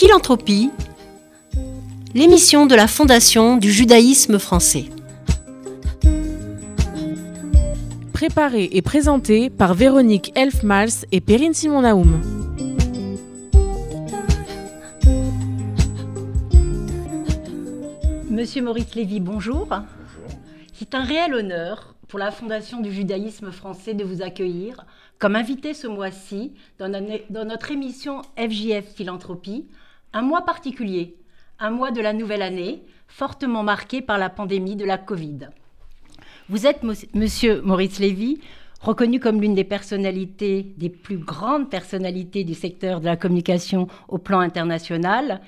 Philanthropie, l'émission de la Fondation du judaïsme français. Préparée et présentée par Véronique Elfmals et Perrine Simon-Naoum. Monsieur Maurice Lévy, bonjour. C'est un réel honneur pour la Fondation du judaïsme français de vous accueillir comme invité ce mois-ci dans, notre émission FJF Philanthropie, un mois particulier, un mois de la nouvelle année, fortement marqué par la pandémie de la Covid. Vous êtes, monsieur Maurice Lévy, reconnu comme l'une des personnalités, des plus grandes personnalités du secteur de la communication au plan international.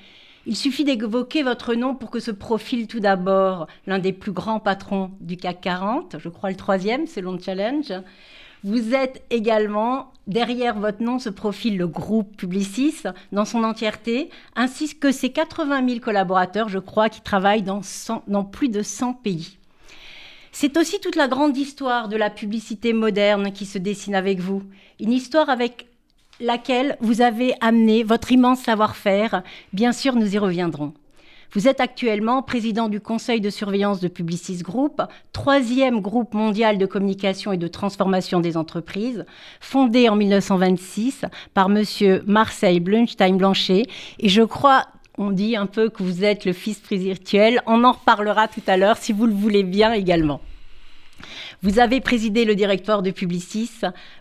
Il suffit d'évoquer votre nom pour que se profile tout d'abord l'un des plus grands patrons du CAC 40, je crois le troisième selon le challenge, vous êtes également, derrière votre nom se profile le groupe Publicis dans son entièreté, ainsi que ses 80 000 collaborateurs, je crois, qui travaillent dans, plus de 100 pays. C'est aussi toute la grande histoire de la publicité moderne qui se dessine avec vous. Une histoire avec laquelle vous avez amené votre immense savoir-faire. Bien sûr, nous y reviendrons. Vous êtes actuellement président du conseil de surveillance de Publicis Group, troisième groupe mondial de communication et de transformation des entreprises, fondé en 1926 par monsieur Marseille Blunstein-Blanchet. Et je crois on dit un peu que vous êtes le fils spirituel. On en reparlera tout à l'heure si vous le voulez bien également. Vous avez présidé le directoire de Publicis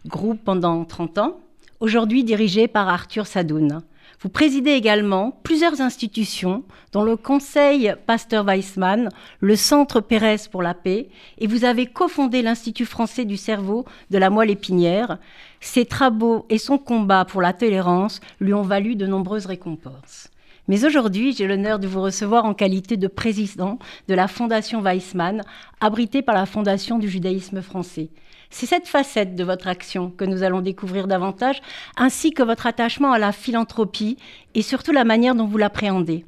Group pendant 30 ans, aujourd'hui dirigé par Arthur Sadoun. Vous présidez également plusieurs institutions, dont le Conseil Pasteur Weissmann, le Centre Pérez pour la paix, et vous avez cofondé l'Institut français du cerveau de la moelle épinière. Ses travaux et son combat pour la tolérance lui ont valu de nombreuses récompenses. Mais aujourd'hui, j'ai l'honneur de vous recevoir en qualité de président de la Fondation Weissmann, abritée par la Fondation du judaïsme français. C'est cette facette de votre action que nous allons découvrir davantage, ainsi que votre attachement à la philanthropie et surtout la manière dont vous l'appréhendez.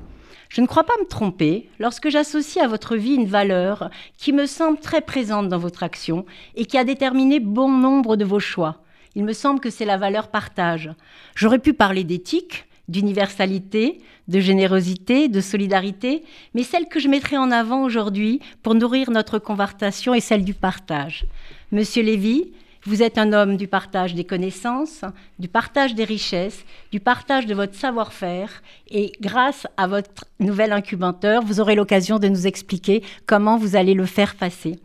Je ne crois pas me tromper lorsque j'associe à votre vie une valeur qui me semble très présente dans votre action et qui a déterminé bon nombre de vos choix. Il me semble que c'est la valeur partage. J'aurais pu parler d'éthique, d'universalité, de générosité, de solidarité, mais celle que je mettrai en avant aujourd'hui pour nourrir notre conversation est celle du partage. Monsieur Lévy, vous êtes un homme du partage des connaissances, du partage des richesses, du partage de votre savoir-faire et grâce à votre nouvel incubateur, vous aurez l'occasion de nous expliquer comment vous allez le faire passer.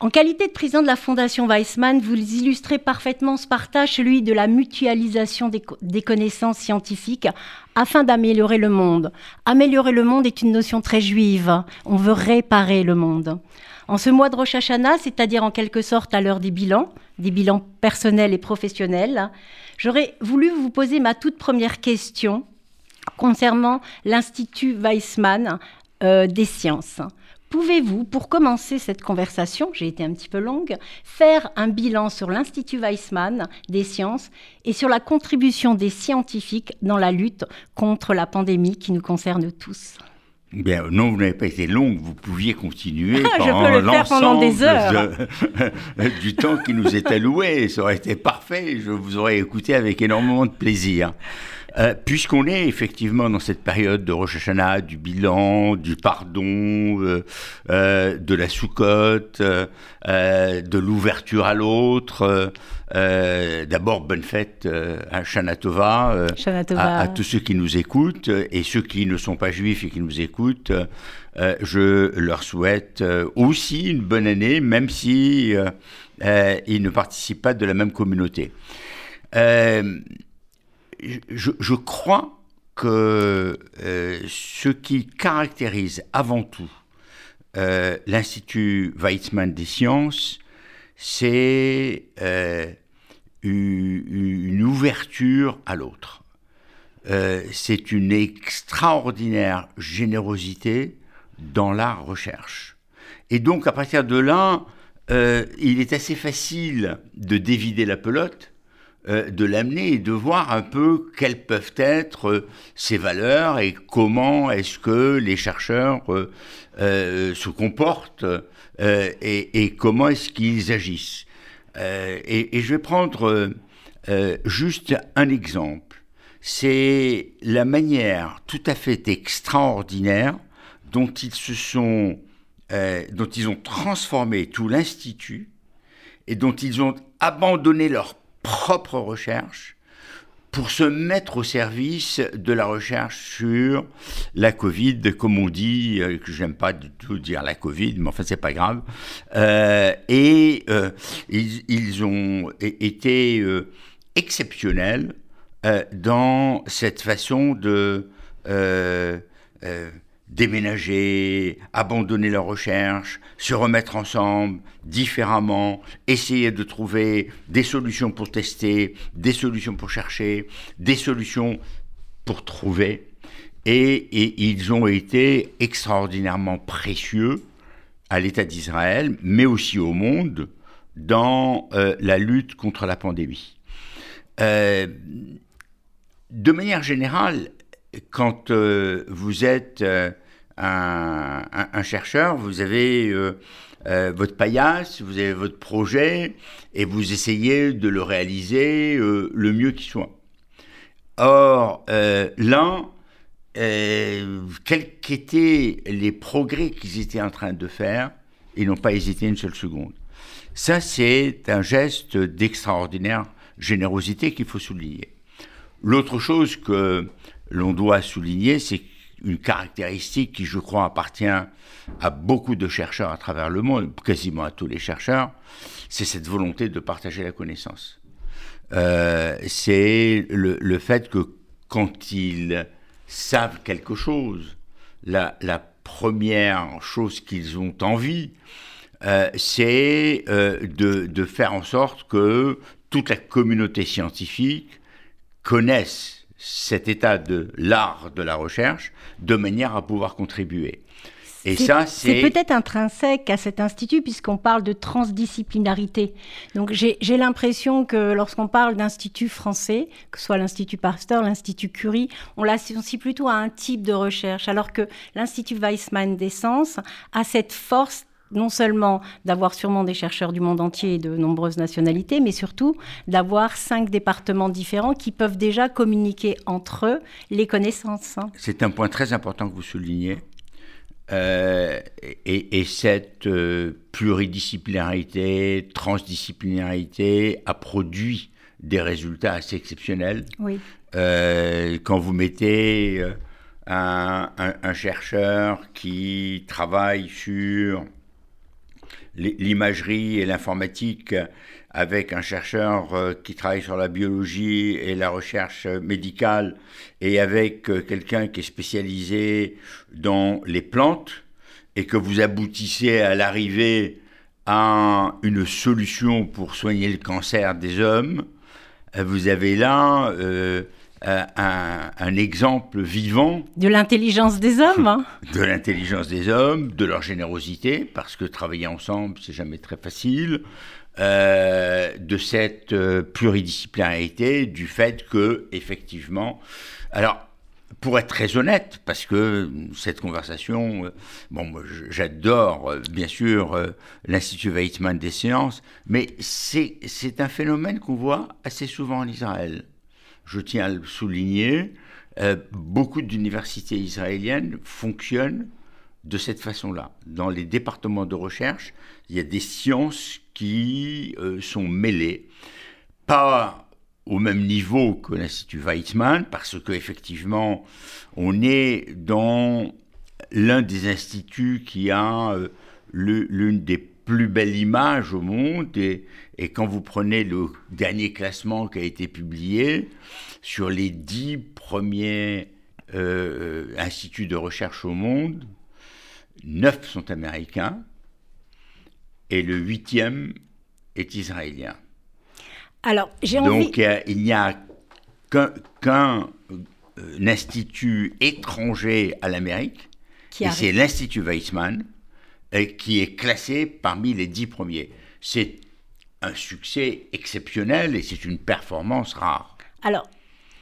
En qualité de président de la Fondation Weissmann, vous illustrez parfaitement ce partage, celui de la mutualisation des, connaissances scientifiques afin d'améliorer le monde. Améliorer le monde est une notion très juive. On veut réparer le monde. En ce mois de Rosh Hashanah, c'est-à-dire en quelque sorte à l'heure des bilans, des bilans personnels et professionnels, j'aurais voulu vous poser ma toute première question concernant l'Institut Weissmann euh, des sciences. Pouvez-vous, pour commencer cette conversation, j'ai été un petit peu longue, faire un bilan sur l'Institut Weissmann des sciences et sur la contribution des scientifiques dans la lutte contre la pandémie qui nous concerne tous? Bien, non, vous n'avez pas été longue, vous pouviez continuer ah, pendant l'ensemble du temps qui nous est alloué. Ça aurait été parfait, je vous aurais écouté avec énormément de plaisir. Euh, puisqu'on est effectivement dans cette période de Rosh Hashanah, du bilan, du pardon, euh, euh, de la soukotte, de l'ouverture à l'autre, d'abord bonne fête à Shana Tova, à, à, tous ceux qui nous écoutent et ceux qui ne sont pas juifs et qui nous écoutent. je leur souhaite aussi une bonne année, même si ils ne participent pas de la même communauté je, crois que euh, ce qui caractérise avant tout euh, l'Institut Weizmann des sciences, c'est euh, une ouverture à l'autre. c'est une extraordinaire générosité dans la recherche. Et donc, à partir de là, il est assez facile de dévider la pelote euh, de l'amener et de voir un peu quelles peuvent être ses valeurs et comment est-ce que les chercheurs euh, euh, se comportent et, comment est-ce qu'ils agissent. Et, et, je vais prendre juste un exemple. c'est la manière tout à fait extraordinaire dont ils se sont, euh, dont ils ont transformé tout l'institut et dont ils ont abandonné leur propre recherche pour se mettre au service de la recherche sur la Covid, comme on dit, euh, que j'aime pas du tout dire la Covid, mais enfin c'est pas grave. Euh, et euh, ils, ont été exceptionnels dans cette façon de déménager, abandonner leur recherche, se remettre ensemble différemment, essayer de trouver des solutions pour tester, des solutions pour chercher, des solutions pour trouver. Et, et ils ont été extraordinairement précieux à l'État d'Israël, mais aussi au monde, dans euh, la lutte contre la pandémie. Euh, de manière générale, quand euh, vous êtes euh, un, chercheur, vous avez euh, votre paillasse, vous avez votre projet, et vous essayez de le réaliser le mieux qui soit. Or, là, quels qu'étaient les progrès qu'ils étaient en train de faire, ils n'ont pas hésité une seule seconde. Ça, c'est un geste d'extraordinaire générosité qu'il faut souligner. L'autre chose que l'on doit souligner, c'est une caractéristique qui, je crois, appartient à beaucoup de chercheurs à travers le monde, quasiment à tous les chercheurs, c'est cette volonté de partager la connaissance. Euh, c'est le, fait que quand ils savent quelque chose, la, première chose qu'ils ont envie, euh, c'est euh, de, faire en sorte que toute la communauté scientifique connaisse cet état de l'art de la recherche de manière à pouvoir contribuer. Et ça, c'est peut-être intrinsèque à cet institut puisqu'on parle de transdisciplinarité. Donc j'ai l'impression que lorsqu'on parle d'institut français, que ce soit l'Institut Pasteur, l'Institut Curie, on l'associe plutôt à un type de recherche, alors que l'Institut Weizmann des sciences a cette force non seulement d'avoir sûrement des chercheurs du monde entier et de nombreuses nationalités, mais surtout d'avoir cinq départements différents qui peuvent déjà communiquer entre eux les connaissances. C'est un point très important que vous soulignez. Euh, et, et, cette euh, pluridisciplinarité, transdisciplinarité a produit des résultats assez exceptionnels. Oui. Euh, quand vous mettez un, un, un, chercheur qui travaille sur l'imagerie et l'informatique avec un chercheur euh, qui travaille sur la biologie et la recherche médicale et avec euh, quelqu'un qui est spécialisé dans les plantes et que vous aboutissez à l'arrivée à une solution pour soigner le cancer des hommes, euh, vous avez là un, un, exemple vivant. De l'intelligence des hommes. Hein. De l'intelligence des hommes, de leur générosité, parce que travailler ensemble, c'est jamais très facile. Euh, de cette euh, pluridisciplinarité, du fait que, effectivement, alors, pour être très honnête, parce que cette conversation, euh, bon, j'adore euh, bien sûr euh, l'Institut Weizmann des sciences, mais c'est un phénomène qu'on voit assez souvent en Israël je tiens à le souligner, euh, beaucoup d'universités israéliennes fonctionnent de cette façon-là. Dans les départements de recherche, il y a des sciences qui euh, sont mêlées, pas au même niveau que l'Institut Weizmann, parce qu'effectivement, on est dans l'un des instituts qui a euh, l'une des plus belle image au monde. Et, et, quand vous prenez le dernier classement qui a été publié, sur les dix premiers euh, instituts de recherche au monde, neuf sont américains et le huitième est israélien. Alors, j'ai Donc, envie... euh, il n'y a qu'un qu euh, institut étranger à l'Amérique, et c'est l'Institut Weizmann, qui est classé parmi les dix premiers. C'est un succès exceptionnel et c'est une performance rare. Alors,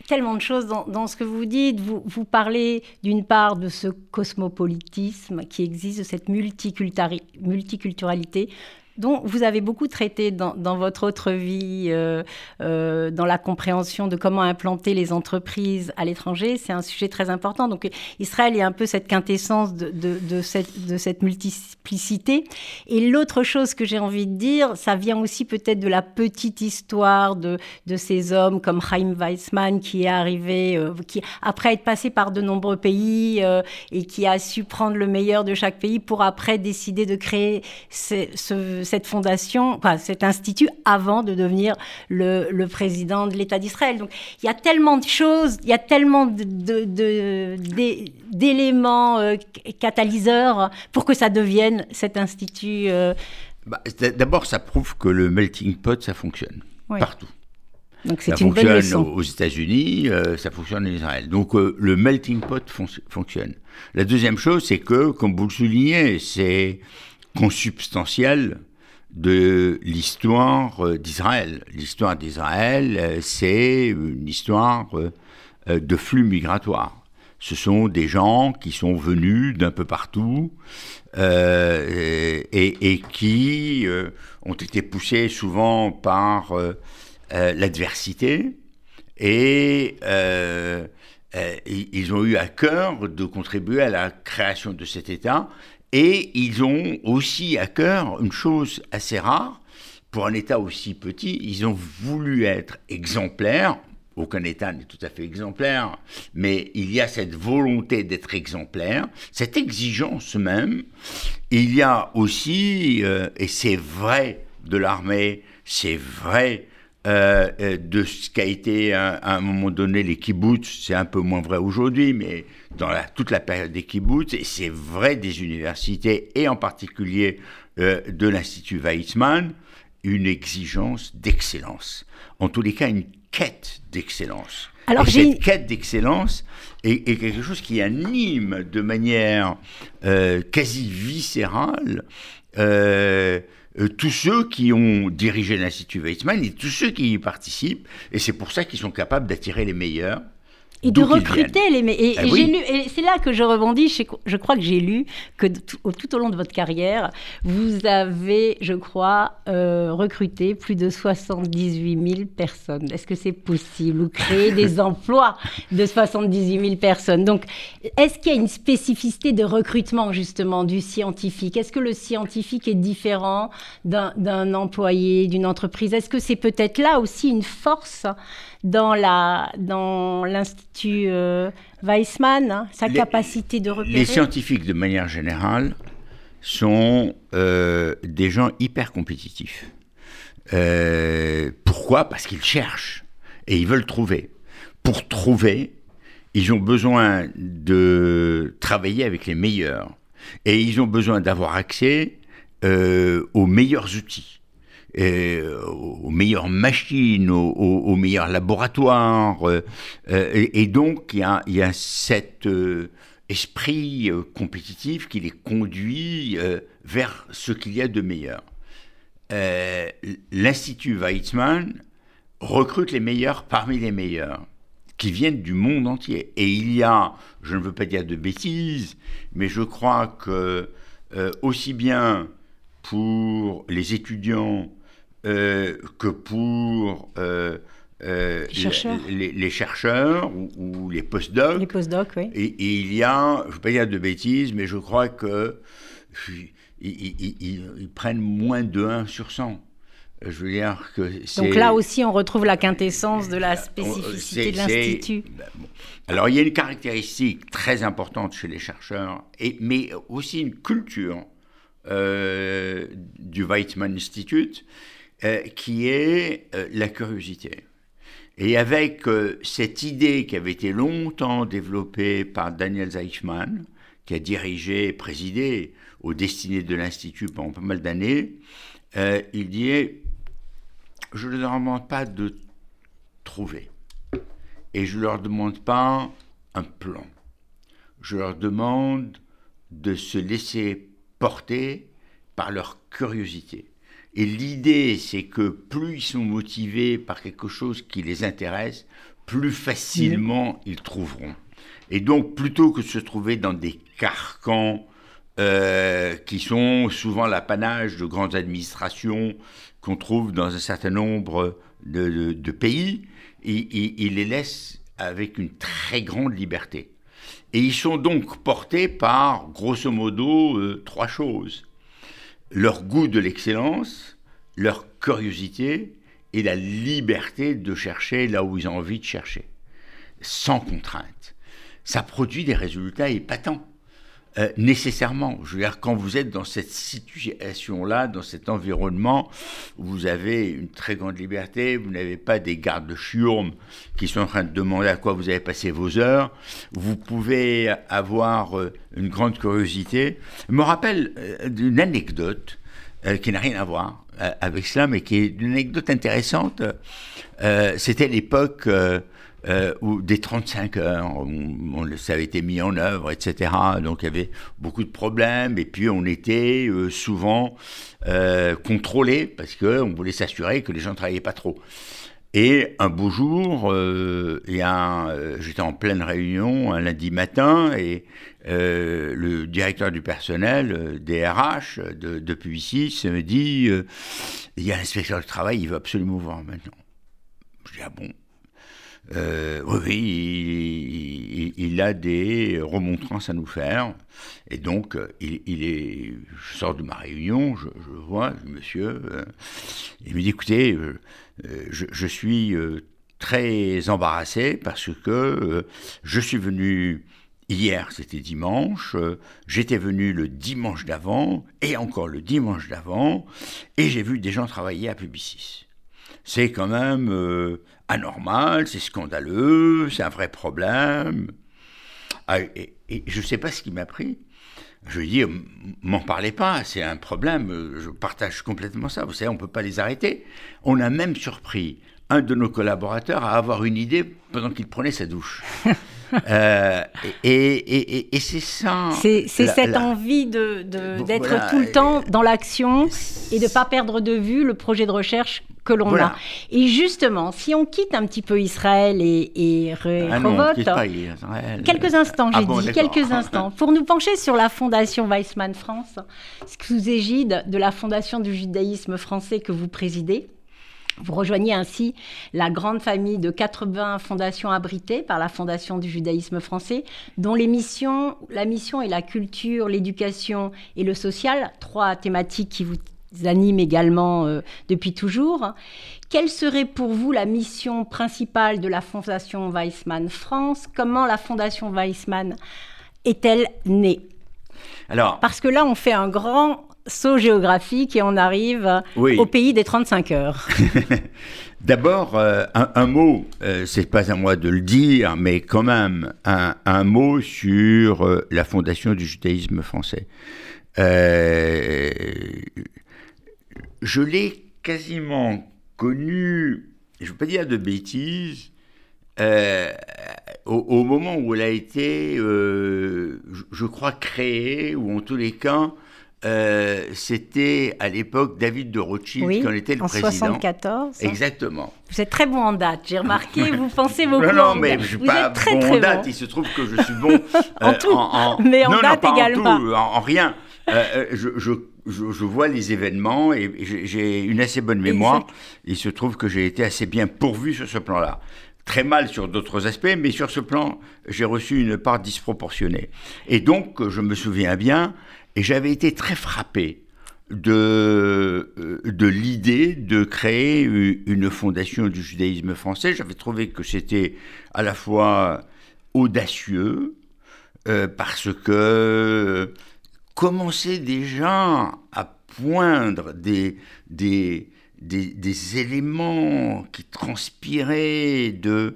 tellement de choses dans, ce que vous dites. Vous, vous parlez d'une part de ce cosmopolitisme qui existe, de cette multiculturalité. Dont vous avez beaucoup traité dans, votre autre vie, euh, euh, dans la compréhension de comment implanter les entreprises à l'étranger, c'est un sujet très important. Donc Israël est un peu cette quintessence de, cette, multiplicité. Et l'autre chose que j'ai envie de dire, ça vient aussi peut-être de la petite histoire de, ces hommes comme Chaim Weizmann qui est arrivé, euh, qui après être passé par de nombreux pays et qui a su prendre le meilleur de chaque pays pour après décider de créer ce cette fondation, enfin, cet institut avant de devenir le, président de l'État d'Israël. Donc il y a tellement de choses, il y a tellement d'éléments euh, catalyseurs pour que ça devienne cet institut. Euh, bah, d'abord, ça prouve que le melting pot, ça fonctionne partout. Donc c'est une leçon. aux États-Unis, euh, ça fonctionne en Israël. Donc le melting pot fonctionne. La deuxième chose, c'est que, comme vous le soulignez, c'est consubstantiel de l'histoire euh, d'Israël. L'histoire d'Israël, euh, c'est une histoire euh, de flux migratoires. Ce sont des gens qui sont venus d'un peu partout et, qui ont été poussés souvent par l'adversité et ils ont eu à cœur de contribuer à la création de cet État et ils ont aussi à cœur une chose assez rare, pour un État aussi petit, ils ont voulu être exemplaires. Aucun État n'est tout à fait exemplaire, mais il y a cette volonté d'être exemplaire, cette exigence même. Il y a aussi, euh, et c'est vrai de l'armée, c'est vrai euh, euh, de ce qu'a été à, un moment donné les kibbutz, c'est un peu moins vrai aujourd'hui, mais dans toute la période des kibbutz, et c'est vrai des universités, et en particulier euh, de l'Institut Weizmann, une exigence d'excellence. En tous les cas, une quête d'excellence. Alors, et cette quête d'excellence est, quelque chose qui anime de manière quasi viscérale euh, tous ceux qui ont dirigé l'Institut Weizmann et tous ceux qui y participent. Et c'est pour ça qu'ils sont capables d'attirer les meilleurs et de recruter les et, ah et, lu, et c'est là que je rebondis. Je, crois que j'ai lu que tout, au long de votre carrière, vous avez, je crois, euh, recruté plus de 78 000 personnes. Est-ce que c'est possible ou créer des emplois de 78 000 personnes? Donc, est-ce qu'il y a une spécificité de recrutement justement du scientifique? Est-ce que le scientifique est différent d'un employé, d'une entreprise? Est-ce que c'est peut-être là aussi une force dans la dans l'institut euh, Weissmann, hein, sa capacité de repérer. Les scientifiques, de manière générale, sont euh, des gens hyper compétitifs. Euh, pourquoi? Parce qu'ils cherchent et ils veulent trouver. Pour trouver, ils ont besoin de travailler avec les meilleurs et ils ont besoin d'avoir accès aux meilleurs outils. Euh, aux meilleures machines, aux, meilleurs laboratoires. Euh, euh, et, donc, il y a, y a cet esprit compétitif qui les conduit vers ce qu'il y a de meilleur. L'Institut Weizmann recrute les meilleurs parmi les meilleurs qui viennent du monde entier. Et il y a, je ne veux pas dire de bêtises, mais je crois que aussi bien pour les étudiants euh, que pour euh, euh, les, chercheurs ou, les postdocs. Les postdocs, oui. Et, il y a, je ne veux pas dire de bêtises, mais je crois que ils, prennent moins de 1 sur 100. Je veux dire que Donc là aussi, on retrouve la quintessence de la spécificité de l'Institut. Ben, Alors, il y a une caractéristique très importante chez les chercheurs, et, mais aussi une culture du Weizmann Institute, euh, qui est euh, la curiosité. Et avec euh, cette idée qui avait été longtemps développée par Daniel Zeichmann, qui a dirigé et présidé aux destinées de l'Institut pendant pas mal d'années, il dit Je ne leur demande pas de trouver. Et je ne leur demande pas un plan. Je leur demande de se laisser porter par leur curiosité. Et l'idée, c'est que plus ils sont motivés par quelque chose qui les intéresse, plus facilement ils trouveront. Et donc, plutôt que de se trouver dans des carcans qui sont souvent l'apanage de grandes administrations qu'on trouve dans un certain nombre de, pays, il, les laisse avec une très grande liberté. Et ils sont donc portés par, grosso modo, euh, trois choses. Leur goût de l'excellence, leur curiosité et la liberté de chercher là où ils ont envie de chercher, sans contrainte. Ça produit des résultats épatants. Euh, nécessairement. Je veux dire, quand vous êtes dans cette situation-là, dans cet environnement, vous avez une très grande liberté, vous n'avez pas des gardes de qui sont en train de demander à quoi vous avez passé vos heures, vous pouvez avoir euh, une grande curiosité. Je me rappelle euh, d'une anecdote qui n'a rien à voir avec cela, mais qui est une anecdote intéressante. C'était l'époque euh, ou des 35 heures, ça avait été mis en œuvre, etc. Donc il y avait beaucoup de problèmes, et puis on était euh, souvent euh, contrôlé parce qu'on voulait s'assurer que les gens ne travaillaient pas trop. Et un beau jour, j'étais en pleine réunion un lundi matin, et le directeur du personnel, DRH de, de Publicis, me dit il y a l'inspecteur du travail, il veut absolument voir maintenant. Je dis ah bon? Euh, oui, il, a des remontrances à nous faire. Et donc, il, est, je sors de ma réunion, je, vois, monsieur, euh, il me dit, écoutez, euh, je, suis très embarrassé parce que je suis venu hier, c'était dimanche, j'étais venu le dimanche d'avant, et encore le dimanche d'avant, et j'ai vu des gens travailler à Publicis c'est quand même euh, anormal, c'est scandaleux, c'est un vrai problème. Ah, et, je ne sais pas ce qui m'a pris. Je lui dis, m'en parlez pas, c'est un problème, je partage complètement ça. Vous savez, on ne peut pas les arrêter. On a même surpris un de nos collaborateurs à avoir une idée pendant qu'il prenait sa douche. Euh, et, c'est ça. C'est cette envie d'être de, tout le temps dans l'action et de ne pas perdre de vue le projet de recherche que l'on a. Et justement, si on quitte un petit peu Israël et, et ah quelques instants, j'ai ah dit, quelques instants, pour nous pencher sur la Fondation Weizmann France, sous égide de la Fondation du judaïsme français que vous présidez. Vous rejoignez ainsi la grande famille de 80 fondations abritées par la Fondation du judaïsme français, dont les missions, la mission est la culture, l'éducation et le social, trois thématiques qui vous animent également euh, depuis toujours. Quelle serait pour vous la mission principale de la Fondation Weissmann France? Comment la Fondation Weissmann est-elle née? Alors, Parce que là, on fait un grand saut géographique et on arrive au pays des 35 heures. D'abord, euh, un, mot, euh, c'est pas à moi de le dire, mais quand même un, mot sur la fondation du judaïsme français je l'ai quasiment connu, je ne veux pas dire de bêtises, euh, au, moment où elle a été, euh, je, crois, créée, ou en tous les cas, euh, c'était à l'époque David de Rothschild qui en était le président. En 74. Exactement. Vous êtes très bon en date, j'ai remarqué, vous pensez beaucoup. Non, non, mais je ne suis pas très, bon en date, il se trouve que je suis bon en tout, mais en date également. En, tout, en, rien. je, je je, vois les événements et j'ai une assez bonne mémoire. Il se trouve que j'ai été assez bien pourvu sur ce plan-là. Très mal sur d'autres aspects, mais sur ce plan, j'ai reçu une part disproportionnée. Et donc, je me souviens bien, et j'avais été très frappé de, euh, l'idée de créer une fondation du judaïsme français. J'avais trouvé que c'était à la fois audacieux, euh, parce que commençait déjà à poindre des, des, éléments qui transpiraient de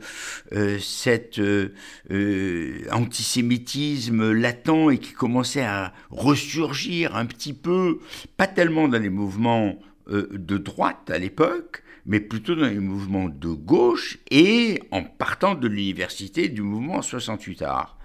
euh, cet euh, euh, antisémitisme latent et qui commençait à ressurgir un petit peu, pas tellement dans les mouvements de droite à l'époque, mais plutôt dans les mouvements de gauche et en partant de l'université du mouvement 68 arts.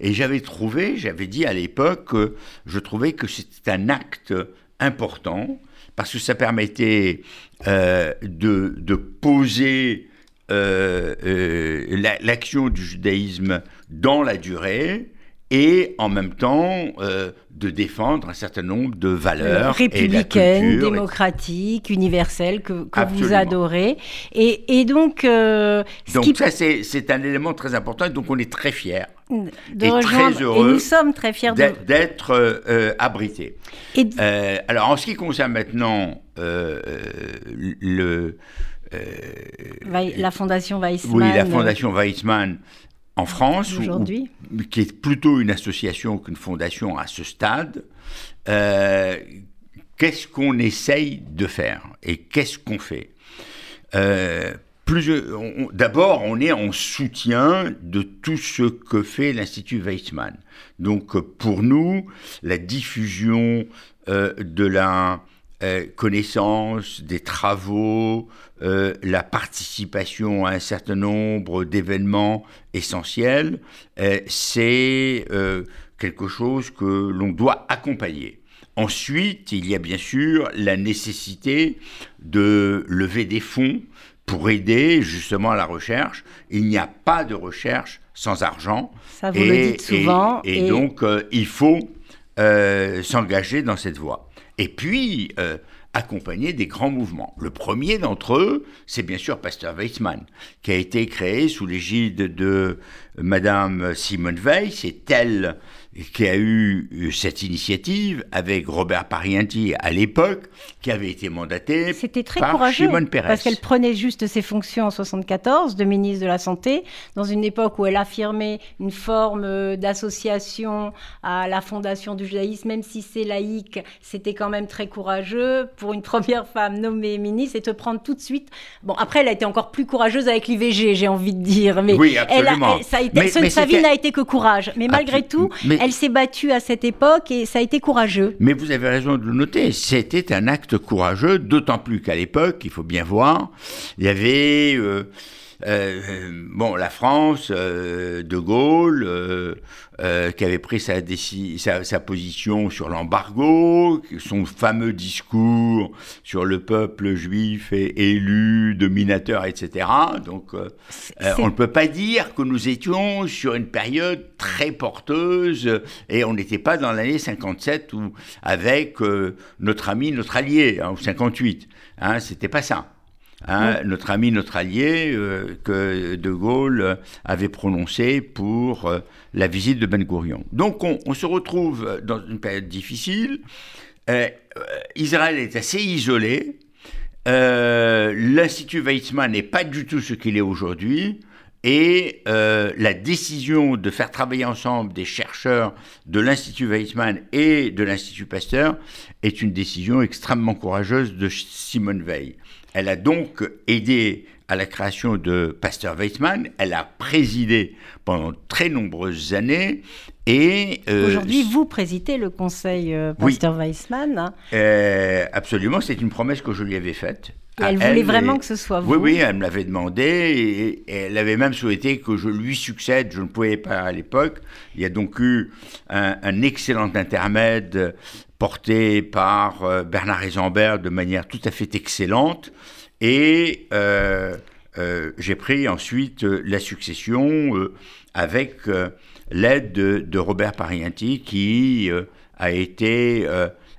Et j'avais trouvé, j'avais dit à l'époque que je trouvais que c'était un acte important parce que ça permettait euh, de, poser euh, euh, l'action du judaïsme dans la durée et en même temps euh, de défendre un certain nombre de valeurs républicaines, démocratiques, universelles que, que vous adorez. Et, et donc, euh, donc ça c'est un élément très important. Et donc on est très fiers de et très heureux. Et nous sommes très fiers d'être euh, abrités. alors en ce qui concerne maintenant le la fondation Weizmann. Oui, la fondation Weizmann en France, aujourd'hui, qui est plutôt une association qu'une fondation à ce stade, euh, qu'est-ce qu'on essaye de faire et qu'est-ce qu'on fait? Euh, D'abord, on est en soutien de tout ce que fait l'Institut Weizmann. Donc, pour nous, la diffusion euh, de la euh, connaissance des travaux, euh, la participation à un certain nombre d'événements essentiels, euh, c'est quelque chose que l'on doit accompagner. Ensuite, il y a bien sûr la nécessité de lever des fonds pour aider justement à la recherche. Il n'y a pas de recherche sans argent. Ça, vous le dites souvent. Et, donc, il faut s'engager dans cette voie et puis euh, accompagner des grands mouvements. Le premier d'entre eux, c'est bien sûr Pasteur Weizmann, qui a été créé sous l'égide de Madame Simone Veil. C'est elle qui a eu cette initiative avec Robert Parienti à l'époque, qui avait été mandaté C'était très par courageux, Simone Pérez. Parce qu'elle prenait juste ses fonctions en 74 de ministre de la Santé, dans une époque où elle affirmait une forme euh, d'association à la fondation du judaïsme, même si c'est laïque, c'était quand même très courageux pour une première femme nommée ministre et te prendre tout de suite. Bon, après, elle a été encore plus courageuse avec l'IVG, j'ai envie de dire. Mais oui, absolument. Elle, ça sa vie n'a été que courage. Mais malgré tout, elle s'est battue à cette époque et ça a été courageux. Mais vous avez raison de le noter, c'était un acte courageux, d'autant plus qu'à l'époque, il faut bien voir, il y avait... Euh, bon, la France, euh, De Gaulle, euh, qui avait pris sa, sa, position sur l'embargo, son fameux discours sur le peuple juif élu, dominateur, etc. Donc, on ne peut pas dire que nous étions sur une période très porteuse et on n'était pas dans l'année 57 ou avec notre ami, notre allié, hein, ou 58. Hein, C'était pas ça. Hein, notre ami, notre allié, euh, que De Gaulle avait prononcé pour euh, la visite de Ben Gurion. Donc on, se retrouve dans une période difficile. Euh, Israël est assez isolé. L'Institut Weizmann n'est pas du tout ce qu'il est aujourd'hui. Et la décision de faire travailler ensemble des chercheurs de l'Institut Weizmann et de l'Institut Pasteur est une décision extrêmement courageuse de Simone Veil. Elle a donc aidé à la création de Pasteur Weizmann. Elle a présidé pendant très nombreuses années. Et euh, aujourd'hui, vous présidez le conseil euh, Pasteur Weizmann. Hein. Euh, absolument, c'est une promesse que je lui avais faite. elle voulait vraiment que ce soit vous. Oui, oui, elle me l'avait demandé et, elle avait même souhaité que je lui succède. Je ne pouvais pas à l'époque. Il y a donc eu un, un excellent intermède porté par euh, Bernard Eisenberg de manière tout à fait excellente. Et euh, euh, j'ai pris ensuite la succession avec l'aide de, Robert Parienti, qui a été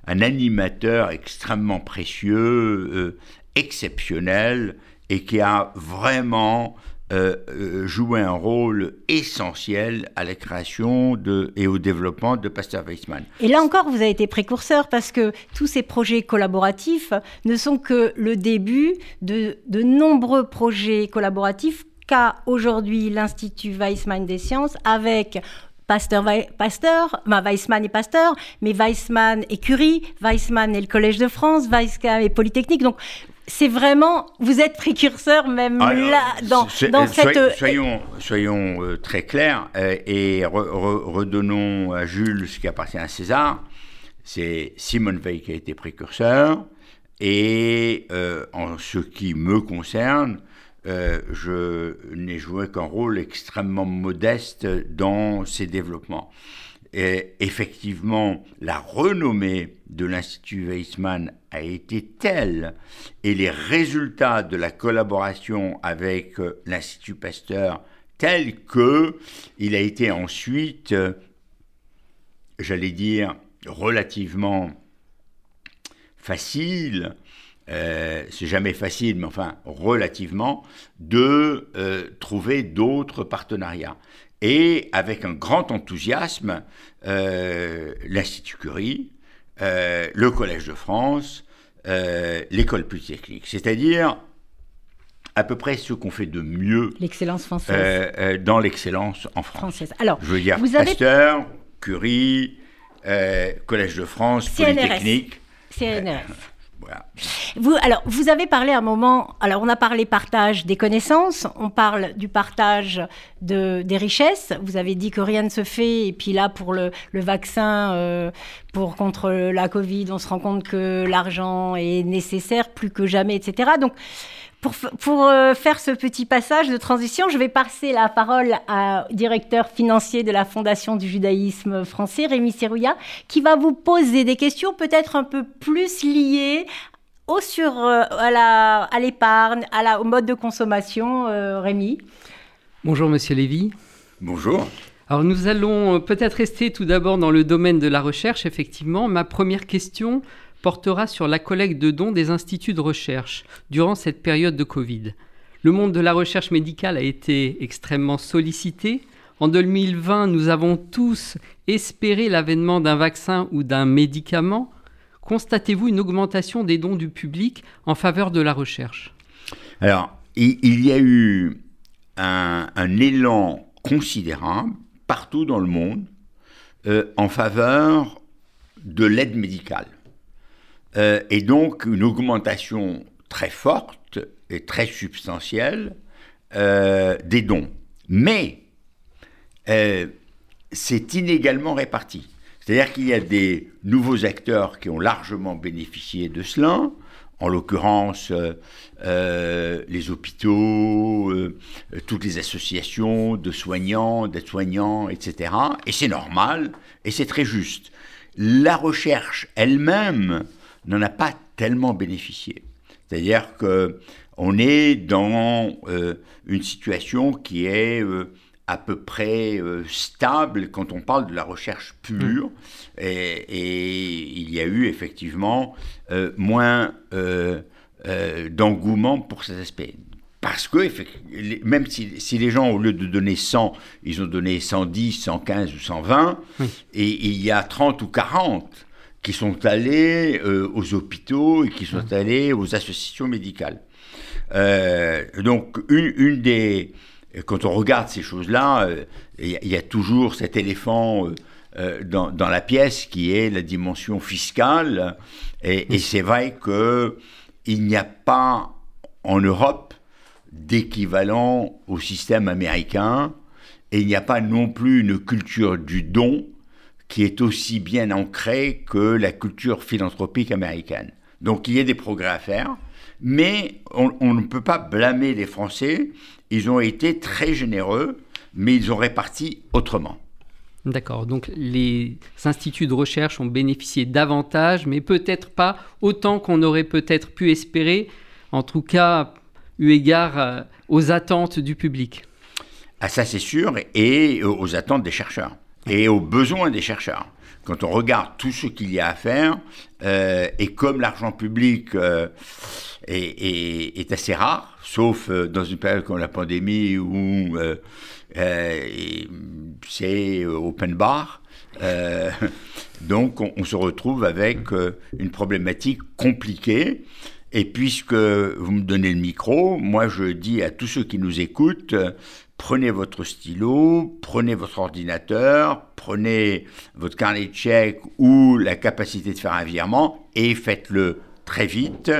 un animateur extrêmement précieux, exceptionnel, et qui a vraiment euh, euh, jouer un rôle essentiel à la création de, et au développement de Pasteur Weizmann. Et là encore, vous avez été précurseur parce que tous ces projets collaboratifs ne sont que le début de, de nombreux projets collaboratifs qu'a aujourd'hui l'Institut Weizmann des sciences avec Pasteur, Pasteur, Weissmann et Pasteur, mais Weissmann et Curie, Weissmann et le Collège de France, Weissmann et Polytechnique. Donc, c'est vraiment, vous êtes précurseur même ah, là, dans, dans cette... Soyons, soyons euh, très clairs euh, et redonnons à Jules ce qui appartient à César. C'est Simone Veil qui a été précurseur et euh, en ce qui me concerne, je n'ai joué qu'un rôle extrêmement modeste dans ces développements. Et effectivement, la renommée de l'Institut Weizmann a été telle et les résultats de la collaboration avec euh, l'Institut Pasteur tels que il a été ensuite euh, j'allais dire, relativement facile, euh, c'est jamais facile, mais enfin relativement, de euh, trouver d'autres partenariats. Et avec un grand enthousiasme, euh, l'Institut Curie, le Collège de France, l'école polytechnique, c'est-à-dire à peu près ce qu'on fait de mieux l'excellence française. dans l'excellence en France. Française. Alors, je veux dire Pasteur, Curie, Collège de France, Polytechnique. CNRS. Vous, alors, vous avez parlé à un moment, alors on a parlé partage des connaissances, on parle du partage de, des richesses. Vous avez dit que rien ne se fait, et puis là, pour le, le vaccin euh, pour, contre la Covid, on se rend compte que l'argent est nécessaire plus que jamais, etc. Donc, pour, euh, faire ce petit passage de transition, je vais passer la parole au directeur financier de la Fondation du judaïsme français, Rémi Serrouillat, qui va vous poser des questions peut-être un peu plus liées au sur, euh, à l'épargne, à, au mode de consommation. Euh, Rémi Bonjour Monsieur Lévy. Bonjour. Alors nous allons peut-être rester tout d'abord dans le domaine de la recherche, effectivement. Ma première question portera sur la collecte de dons des instituts de recherche durant cette période de Covid. Le monde de la recherche médicale a été extrêmement sollicité. En 2020, nous avons tous espéré l'avènement d'un vaccin ou d'un médicament. Constatez-vous une augmentation des dons du public en faveur de la recherche? Alors, il y a eu un, élan considérable partout dans le monde euh, en faveur de l'aide médicale. Euh, et donc une augmentation très forte et très substantielle euh, des dons. Mais euh, c'est inégalement réparti. C'est-à-dire qu'il y a des nouveaux acteurs qui ont largement bénéficié de cela, en l'occurrence les hôpitaux, toutes les associations de soignants, d'aides-soignants, etc. Et c'est normal et c'est très juste. La recherche elle-même n'en a pas tellement bénéficié. C'est-à-dire que on est dans euh, une situation qui est euh, à peu près euh, stable quand on parle de la recherche pure. Mm. Et, il y a eu effectivement moins d'engouement pour cet aspect. Parce que même si, les gens, au lieu de donner 100, ils ont donné 110, 115 ou 120, et il y a 30 ou 40 qui sont allés euh, aux hôpitaux et qui sont mmh. allés aux associations médicales. Euh, donc, une, des. Quand on regarde ces choses-là, euh, il y, a toujours cet éléphant dans, dans, la pièce qui est la dimension fiscale. Et, et mmh. c'est vrai qu'il n'y a pas en Europe d'équivalent au système américain. Et il n'y a pas non plus une culture du don qui est aussi bien ancrée que la culture philanthropique américaine. Donc il y a des progrès à faire, mais on, ne peut pas blâmer les Français. Ils ont été très généreux, mais ils ont réparti autrement. D'accord, donc les instituts de recherche ont bénéficié davantage, mais peut-être pas autant qu'on aurait peut-être pu espérer, en tout cas eu égard euh, aux attentes du public. Ah ça c'est sûr, et aux attentes des chercheurs et aux besoins des chercheurs. Quand on regarde tout ce qu'il y a à faire, euh, et comme l'argent public euh, est, assez rare, sauf euh, dans une période comme la pandémie où c'est open bar, donc on, on, se retrouve avec une problématique compliquée. Et puisque vous me donnez le micro, moi je dis à tous ceux qui nous écoutent, prenez votre stylo, prenez votre ordinateur, prenez votre carnet de chèques ou la capacité de faire un virement et faites-le très vite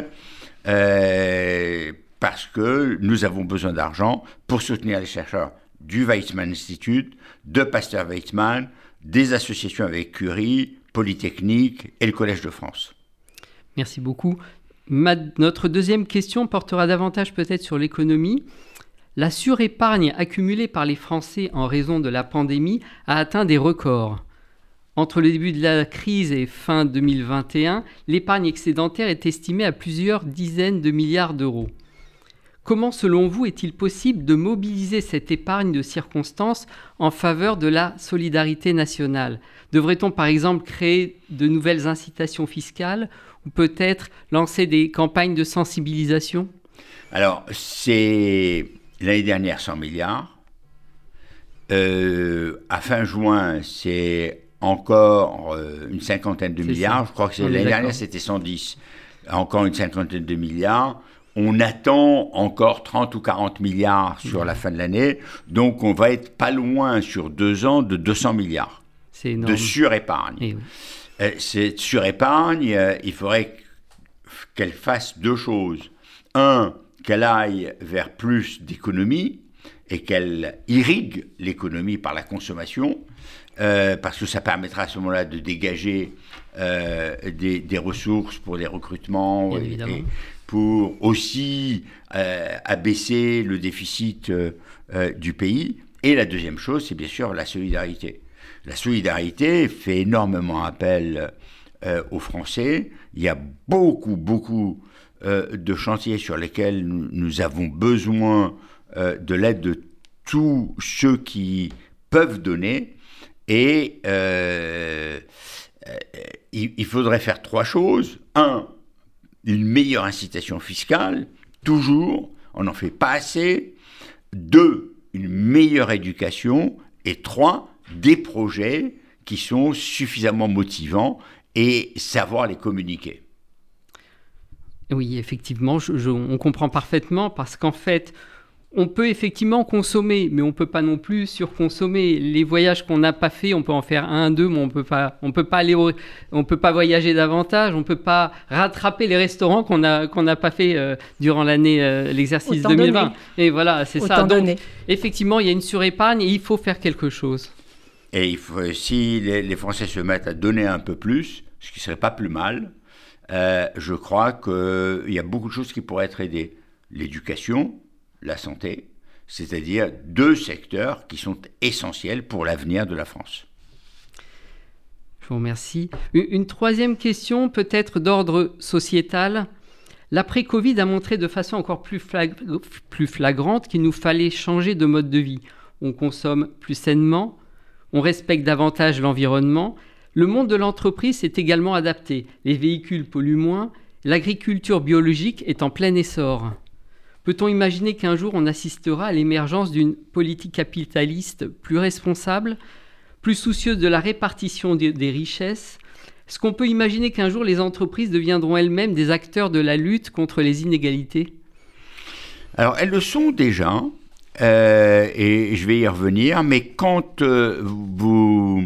euh, parce que nous avons besoin d'argent pour soutenir les chercheurs du Weizmann Institute, de Pasteur Weizmann, des associations avec Curie, Polytechnique et le Collège de France. Merci beaucoup. Notre deuxième question portera davantage peut-être sur l'économie. La surépargne accumulée par les Français en raison de la pandémie a atteint des records. Entre le début de la crise et fin 2021, l'épargne excédentaire est estimée à plusieurs dizaines de milliards d'euros. Comment, selon vous, est-il possible de mobiliser cette épargne de circonstances en faveur de la solidarité nationale? Devrait-on, par exemple, créer de nouvelles incitations fiscales peut-être lancer des campagnes de sensibilisation? Alors, c'est l'année dernière 100 milliards. Euh, à fin juin, c'est encore euh, une cinquantaine de milliards. Je crois que l'année dernière, c'était 110. Encore une cinquantaine de milliards. On attend encore 30 ou 40 milliards sur la fin de l'année. Donc, on va être pas loin sur deux ans de 200 milliards de surépargne. Eh cette surépargne, euh, il faudrait qu'elle fasse deux choses. Un, qu'elle aille vers plus d'économie et qu'elle irrigue l'économie par la consommation, euh, parce que ça permettra à ce moment-là de dégager des, ressources pour les recrutements et, pour aussi abaisser le déficit du pays. Et la deuxième chose, c'est bien sûr la solidarité. La solidarité fait énormément appel euh, aux Français. Il y a beaucoup, beaucoup euh, de chantiers sur lesquels nous, avons besoin euh, de l'aide de tous ceux qui peuvent donner. Et il, faudrait faire trois choses. Un, une meilleure incitation fiscale, toujours, on n'en fait pas assez. Deux, une meilleure éducation. Et trois, des projets qui sont suffisamment motivants et savoir les communiquer. Oui, effectivement, on comprend parfaitement parce qu'en fait, on peut effectivement consommer, mais on ne peut pas non plus surconsommer. Les voyages qu'on n'a pas fait, on peut en faire un, deux, mais on peut pas, on peut pas aller, on peut pas voyager davantage, on peut pas rattraper les restaurants qu'on n'a qu'on n'a pas fait euh, durant l'année, euh, l'exercice 2020. Et voilà, c'est ça. Donc, effectivement, il y a une surépargne et il faut faire quelque chose. Et si les, Français se mettent à donner un peu plus, ce qui serait pas plus mal, euh, je crois qu'il y a beaucoup de choses qui pourraient être aidées. L'éducation, la santé, c'est-à-dire deux secteurs qui sont essentiels pour l'avenir de la France. Je vous remercie. Une troisième question, peut-être d'ordre sociétal. L'après-Covid a montré de façon encore plus flagrante qu'il nous fallait changer de mode de vie. On consomme plus sainement, on respecte davantage l'environnement. Le monde de l'entreprise s'est également adapté. Les véhicules polluent moins, l'agriculture biologique est en plein essor. Peut-on imaginer qu'un jour on assistera à l'émergence d'une politique capitaliste plus responsable, plus soucieuse de la répartition des richesses? Est-ce qu'on peut imaginer qu'un jour les entreprises deviendront elles-mêmes des acteurs de la lutte contre les inégalités? Alors elles le sont déjà. Euh, et je vais y revenir, mais quand euh, vous,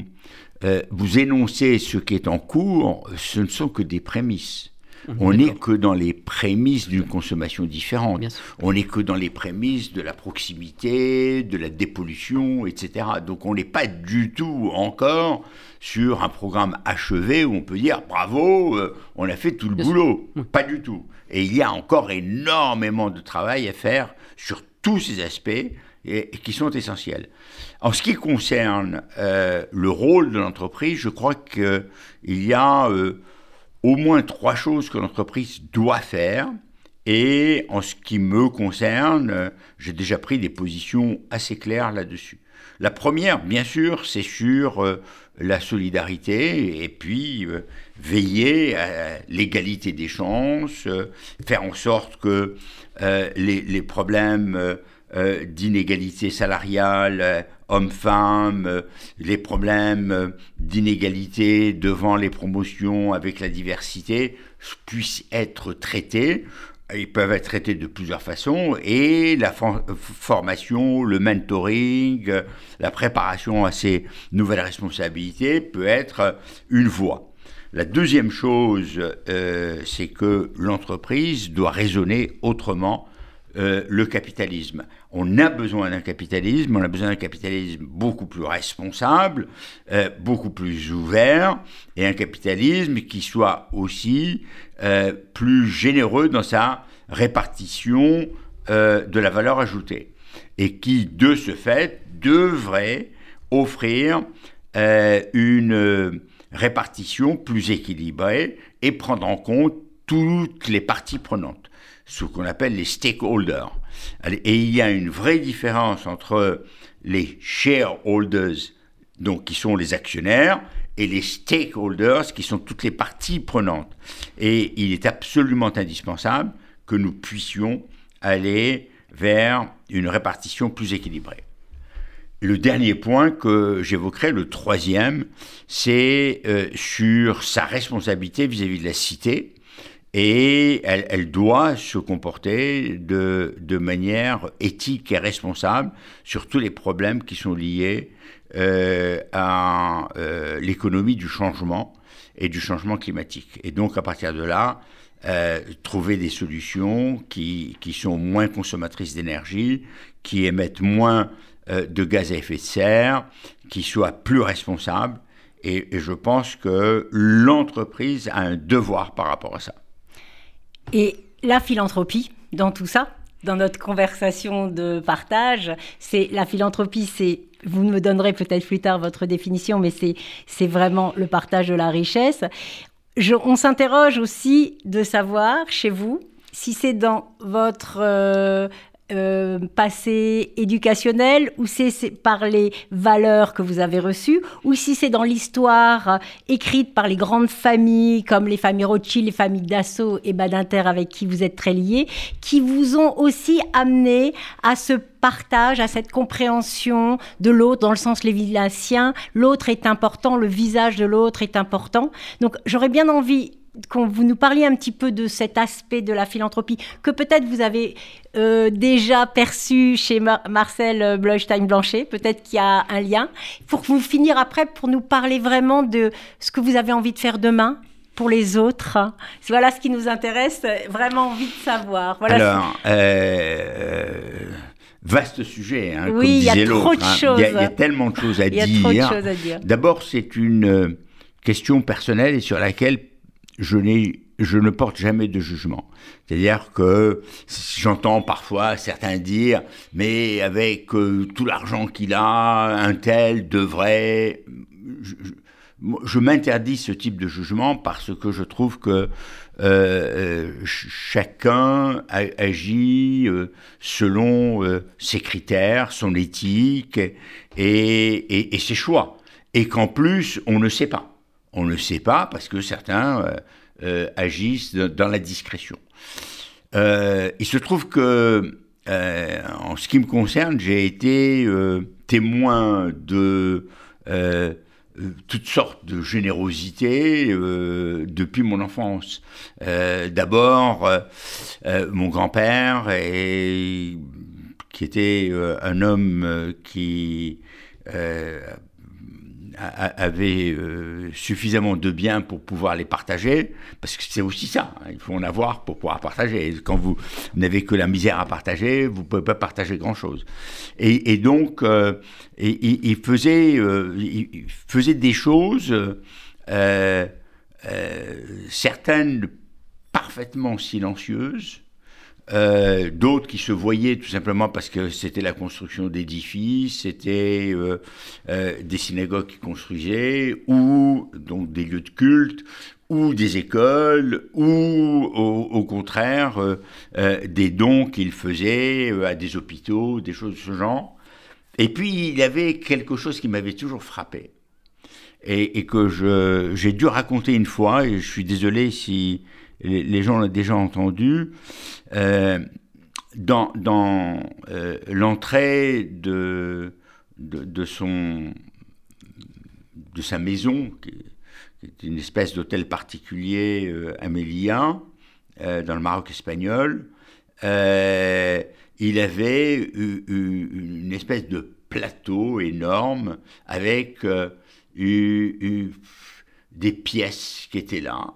euh, vous énoncez ce qui est en cours, ce ne sont que des prémices. Mhm, on n'est que dans les prémices d'une consommation différente. On n'est que dans les prémices de la proximité, de la dépollution, etc. Donc on n'est pas du tout encore sur un programme achevé où on peut dire bravo, on a fait tout le boulot. Pas du tout. Et il y a encore énormément de travail à faire sur tous ces aspects qui sont essentiels. En ce qui concerne euh, le rôle de l'entreprise, je crois qu'il y a euh, au moins trois choses que l'entreprise doit faire. Et en ce qui me concerne, euh, j'ai déjà pris des positions assez claires là-dessus. La première, bien sûr, c'est sur la solidarité et puis veiller à l'égalité des chances, faire en sorte que euh, les, problèmes euh, euh, d'inégalité salariale, hommes-femmes, les problèmes d'inégalité devant les promotions avec la diversité puissent être traités. Ils peuvent être traités de plusieurs façons et la formation, le mentoring, la préparation à ces nouvelles responsabilités peut être une voie. La deuxième chose, euh, c'est que l'entreprise doit raisonner autrement euh, le capitalisme. On a besoin d'un capitalisme, on a besoin d'un capitalisme beaucoup plus responsable, euh, beaucoup plus ouvert, et un capitalisme qui soit aussi plus généreux dans sa répartition de la valeur ajoutée, et qui, de ce fait, devrait offrir une répartition plus équilibrée et prendre en compte toutes les parties prenantes. Ce qu'on appelle les stakeholders. Et il y a une vraie différence entre les shareholders, donc qui sont les actionnaires, et les stakeholders, qui sont toutes les parties prenantes. Et il est absolument indispensable que nous puissions aller vers une répartition plus équilibrée. Le dernier point que j'évoquerai, le troisième, c'est euh, sur sa responsabilité vis-à-vis de la cité. Et elle, doit se comporter de, manière éthique et responsable sur tous les problèmes qui sont liés euh, à euh, l'économie du changement et du changement climatique. Et donc à partir de là, trouver des solutions qui, qui sont moins consommatrices d'énergie, qui émettent moins euh, de gaz à effet de serre, qui soit plus responsable. Et, je pense que l'entreprise a un devoir par rapport à ça. Et la philanthropie dans tout ça, dans notre conversation de partage, c'est la philanthropie, c'est vous me donnerez peut-être plus tard votre définition, mais c'est vraiment le partage de la richesse. on s'interroge aussi de savoir chez vous si c'est dans votre euh, euh, passé éducationnel ou c'est par les valeurs que vous avez reçues ou si c'est dans l'histoire euh, écrite par les grandes familles comme les familles Rothschild, les familles Dassault et Badinter avec qui vous êtes très liés, qui vous ont aussi amené à ce partage, à cette compréhension de l'autre dans le sens léviticien. L'autre est important, le visage de l'autre est important. Donc j'aurais bien envie qu'on vous nous parliez un petit peu de cet aspect de la philanthropie que peut-être vous avez euh, déjà perçu chez Marcel Blochstein-Blanchet, peut-être qu'il y a un lien, pour vous finir après pour nous parler vraiment de ce que vous avez envie de faire demain pour les autres. Voilà ce qui nous intéresse, vraiment envie de savoir. Voilà Alors, euh, vaste sujet, hein, oui, il y a trop de choses. Il y, a tellement de choses à dire. D'abord, c'est une euh, question personnelle et sur laquelle je, je ne porte jamais de jugement. C'est-à-dire que j'entends parfois certains dire, mais avec euh, tout l'argent qu'il a, un tel devrait... Je, m'interdis ce type de jugement parce que je trouve que euh, euh, chacun agit selon ses critères, son éthique et ses choix. Et qu'en plus, on ne sait pas. On ne sait pas parce que certains euh, euh, agissent dans la discrétion. Euh, il se trouve que, en ce qui me concerne, j'ai été témoin de toutes sortes de générosité depuis mon enfance. D'abord, mon grand-père, qui était un homme qui avait euh, suffisamment de biens pour pouvoir les partager, parce que c'est aussi ça, hein, il faut en avoir pour pouvoir partager. Quand vous n'avez que la misère à partager, vous ne pouvez pas partager grand-chose. Et, donc, euh, il, faisait, euh, il faisait des choses, certaines parfaitement silencieuses, euh, d'autres qui se voyaient tout simplement parce que c'était la construction d'édifices, c'était euh, euh, des synagogues qui construisaient, ou donc des lieux de culte, ou des écoles, ou au, contraire des dons qu'il faisait à des hôpitaux, des choses de ce genre. Et puis il y avait quelque chose qui m'avait toujours frappé. Et, et que j'ai dû raconter une fois, et je suis désolé si les, gens l'ont déjà entendu, euh, dans, dans euh, l'entrée de, de, de sa maison, qui, est une espèce d'hôtel particulier euh, amélien, dans le Maroc espagnol, il avait une espèce de plateau énorme avec des pièces qui étaient là.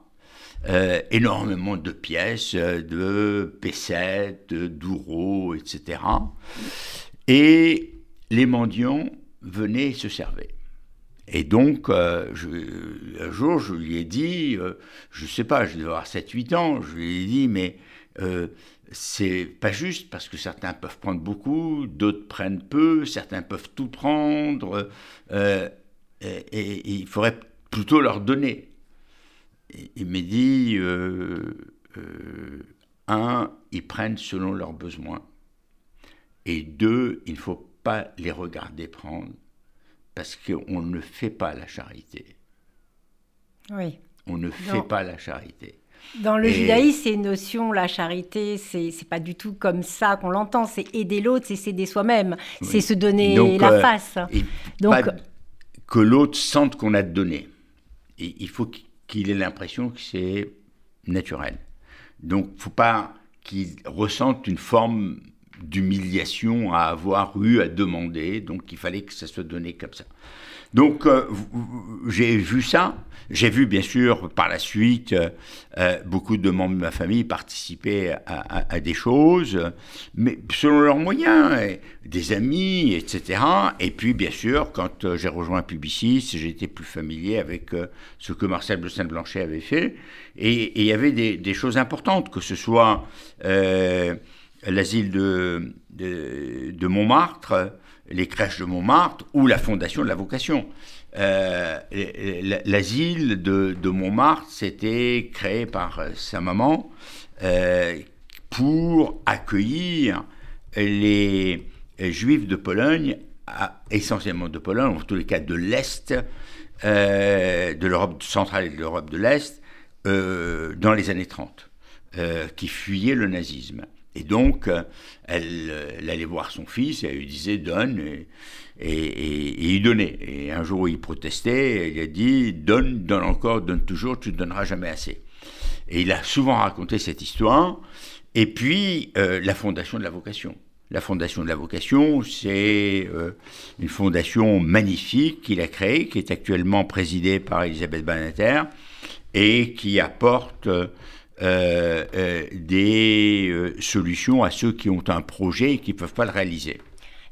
Euh, énormément de pièces, euh, de P7, d'Ouro, etc. Et les mendiants venaient se servir. Et donc, euh, un jour, je lui ai dit, je ne sais pas, je devais avoir 7-8 ans, je lui ai dit, mais c'est pas juste parce que certains peuvent prendre beaucoup, d'autres prennent peu, certains peuvent tout prendre, et il faudrait plutôt leur donner il m'a dit euh, euh, un, ils prennent selon leurs besoins. Et deux, il ne faut pas les regarder prendre parce qu'on ne fait pas la charité. Oui. On ne fait pas la charité. Dans le judaïsme, c'est une notion, la charité, c'est pas du tout comme ça qu'on l'entend. C'est aider l'autre, c'est s'aider soi-même, c'est se donner la euh, face. Donc, que l'autre sente qu'on a donné. il faut qu'il ait l'impression que c'est naturel. Donc, faut pas qu'il ressente une forme d'humiliation à avoir eu à demander. Donc, il fallait que ça soit donné comme ça. Donc, euh, j'ai vu ça. J'ai vu, bien sûr, par la suite, euh, euh, beaucoup de membres de ma famille participer à, des choses, mais selon leurs moyens, des amis, etc. Et puis, bien sûr, quand j'ai rejoint Publicis, été plus familier avec ce que Marcel de Saint-Blanchet avait fait. Et il y avait des, choses importantes, que ce soit l'asile de, Montmartre, les crèches de Montmartre ou la fondation de la vocation. Euh, l'asile de, Montmartre, c'était créé par sa maman euh, pour accueillir les juifs de Pologne, essentiellement de Pologne, en tous les cas de l'Est, euh, de l'Europe centrale et de l'Europe de l'Est, dans les années 30, qui fuyaient le nazisme. Et donc, elle, allait voir son fils et elle lui disait donne, et, et, il donnait. Et un jour, il protestait, elle a dit donne, donne encore, donne toujours, tu ne donneras jamais assez. Et il a souvent raconté cette histoire. Et puis, euh, la fondation de la vocation. La fondation de la vocation, c'est euh, une fondation magnifique qu'il a créée, qui est actuellement présidée par Elisabeth Banater et qui apporte euh, des euh, solutions à ceux qui ont un projet et qui ne peuvent pas le réaliser.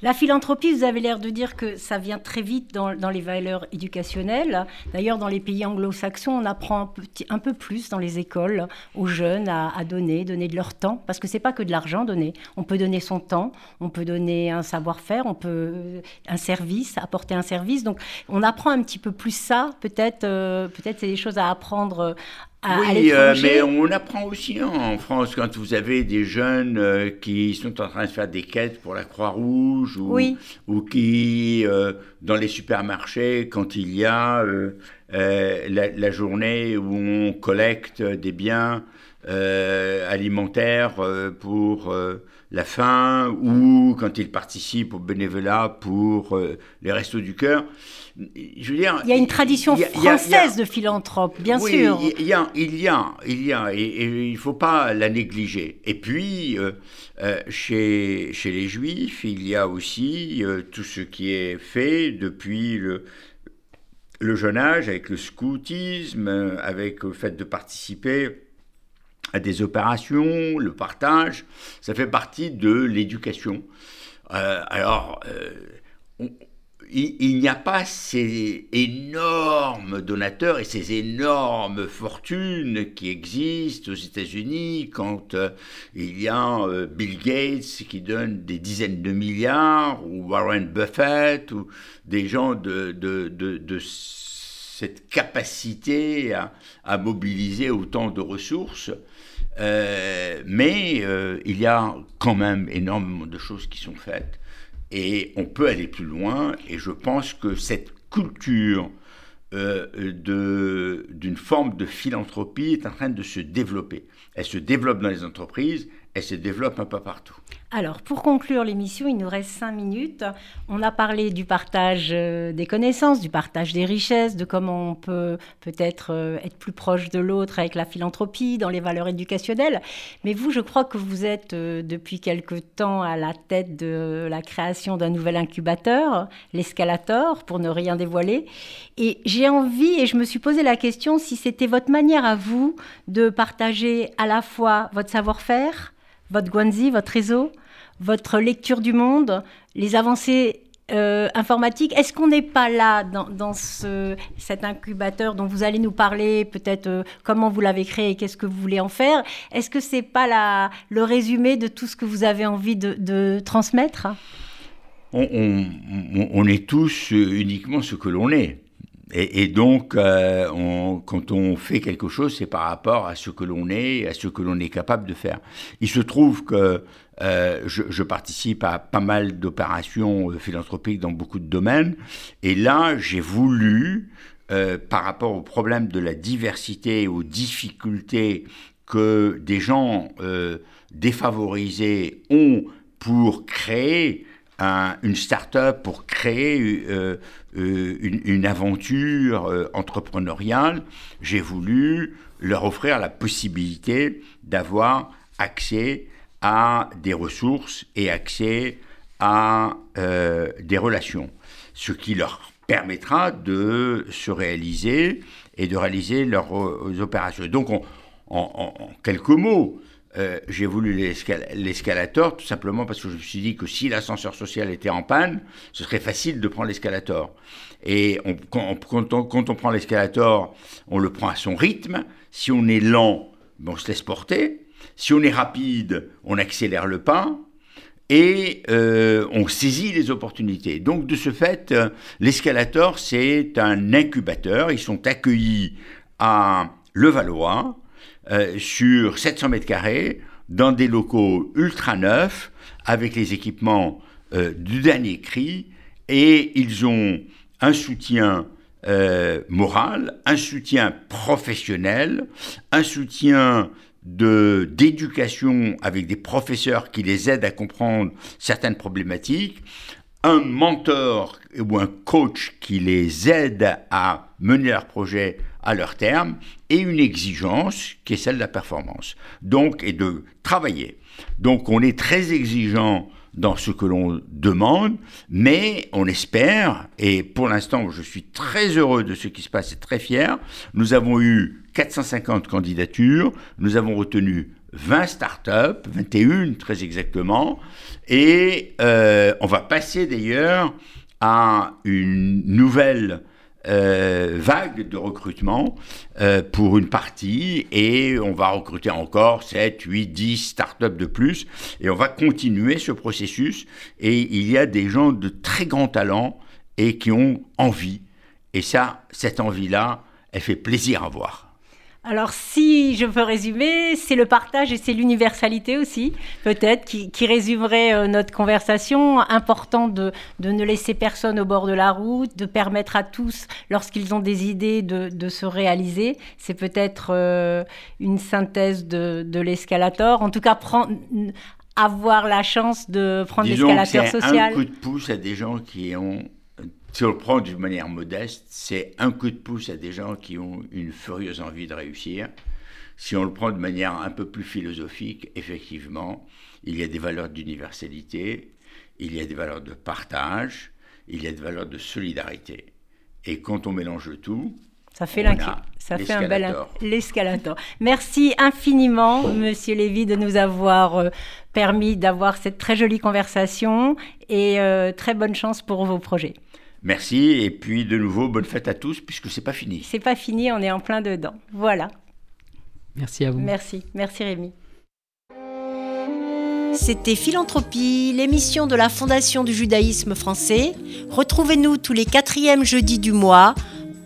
La philanthropie, vous avez l'air de dire que ça vient très vite dans, les valeurs éducationnelles. D'ailleurs, dans les pays anglo-saxons, on apprend un, peu plus dans les écoles aux jeunes à, donner, donner de leur temps, parce que c'est pas que de l'argent donner. On peut donner son temps, on peut donner un savoir-faire, on peut un service, apporter un service. Donc, on apprend un petit peu plus ça. Peut-être, peut-être c'est des choses à apprendre oui, euh, mais on apprend aussi en France quand vous avez des jeunes euh, qui sont en train de faire des quêtes pour la Croix-Rouge ou, ou qui, euh, dans les supermarchés, quand il y a la, journée où on collecte des biens alimentaires pour la faim ou quand ils participent au bénévolat pour les restos du cœur, je veux dire, il y a une tradition française de philanthrope, bien sûr. Il y a, il y a, il y a, et, il ne faut pas la négliger. Et puis, euh, euh, chez, chez les Juifs, il y a aussi euh, tout ce qui est fait depuis le, le jeune âge, avec le scoutisme, avec le fait de participer à des opérations, le partage, ça fait partie de l'éducation. alors, on, il, n'y a pas ces énormes donateurs et ces énormes fortunes qui existent aux États-Unis quand euh, il y a euh, Bill Gates qui donne des dizaines de milliards ou Warren Buffett ou des gens de, cette capacité à, mobiliser autant de ressources. Euh, mais il y a quand même énormément de choses qui sont faites. Et on peut aller plus loin, et je pense que cette culture euh, d'une forme de philanthropie est en train de se développer. Elle se développe dans les entreprises, elle se développe un peu partout. Alors, pour conclure l'émission, il nous reste cinq minutes. On a parlé du partage euh, des connaissances, du partage des richesses, de comment on peut peut-être euh, être plus proche de l'autre avec la philanthropie, dans les valeurs éducationnelles. Mais vous, je crois que vous êtes euh, depuis quelque temps à la tête de la création d'un nouvel incubateur, l'escalator, pour ne rien dévoiler. Et j'ai envie, et je me suis posé la question, si c'était votre manière à vous de partager à la fois votre savoir-faire, votre Guanzi, votre réseau, votre lecture du monde, les avancées euh, informatiques. Est-ce qu'on n'est pas là dans, ce, cet incubateur dont vous allez nous parler, peut-être euh, comment vous l'avez créé et qu'est-ce que vous voulez en faire? Est-ce que c'est pas la, le résumé de tout ce que vous avez envie de, transmettre? On, on, est tous uniquement ce que l'on est. Et, donc, euh, quand on fait quelque chose, c'est par rapport à ce que l'on est, à ce que l'on est capable de faire. Il se trouve que euh, je, participe à pas mal d'opérations philanthropiques dans beaucoup de domaines, et là, j'ai voulu, par rapport au problème de la diversité, aux difficultés que des gens défavorisés ont pour créer une start-up, pour créer euh, euh, une, aventure euh, entrepreneuriale, j'ai voulu leur offrir la possibilité d'avoir accès à des ressources et accès à des relations, ce qui leur permettra de se réaliser et de réaliser leurs opérations. Donc, en quelques mots, euh, j'ai voulu l'escalator tout simplement parce que je me suis dit que si l'ascenseur social était en panne, ce serait facile de prendre l'escalator. Et quand, on, prend l'escalator, on le prend à son rythme. Si on est lent, ben, on se laisse porter. Si on est rapide, on accélère le pas. Et euh, on saisit les opportunités. Donc de ce fait, euh, l'escalator, c'est un incubateur. Ils sont accueillis à Levallois euh, sur 700 mètres carrés dans des locaux ultra neufs avec les équipements euh, du dernier cri et ils ont un soutien euh, moral, un soutien professionnel, un soutien de d'éducation avec des professeurs qui les aident à comprendre certaines problématiques, un mentor ou un coach qui les aide à mener leur projet à leur terme et une exigence qui est celle de la performance. Donc, et de travailler. Donc, on est très exigeant dans ce que l'on demande, mais on espère, et pour l'instant, je suis très heureux de ce qui se passe et très fier. Nous avons eu 450 candidatures, nous avons retenu 20 startups, 21 très exactement, et euh, on va passer d'ailleurs à une nouvelle euh, vague de recrutement euh, pour une partie et on va recruter encore 7, 8, 10 startups de plus et on va continuer ce processus et il y a des gens de très grands talents et qui ont envie et ça, cette envie-là, elle fait plaisir à voir. Alors, si je peux résumer, c'est le partage et c'est l'universalité aussi, peut-être, qui, résumerait euh, notre conversation. Important de, ne laisser personne au bord de la route, de permettre à tous, lorsqu'ils ont des idées, de, se réaliser. C'est peut-être euh, une synthèse de, l'escalator. En tout cas, avoir la chance de prendre l'escalator social. Un coup de pouce à des gens qui ont si on le prend d'une manière modeste, c'est un coup de pouce à des gens qui ont une furieuse envie de réussir. Si on le prend de manière un peu plus philosophique, effectivement, il y a des valeurs d'universalité, il y a des valeurs de partage, il y a des valeurs de solidarité. Et quand on mélange tout, ça fait ça fait un bel l'escalator. Merci infiniment, Monsieur Lévy, de nous avoir euh, permis d'avoir cette très jolie conversation et euh, très bonne chance pour vos projets. Merci et puis de nouveau bonne fête à tous puisque c'est pas fini. C'est pas fini, on est en plein dedans. Voilà. Merci à vous. Merci, merci Rémi. C'était Philanthropie, l'émission de la Fondation du judaïsme français. Retrouvez-nous tous les quatrièmes jeudis du mois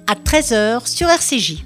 à 13h sur RCJ.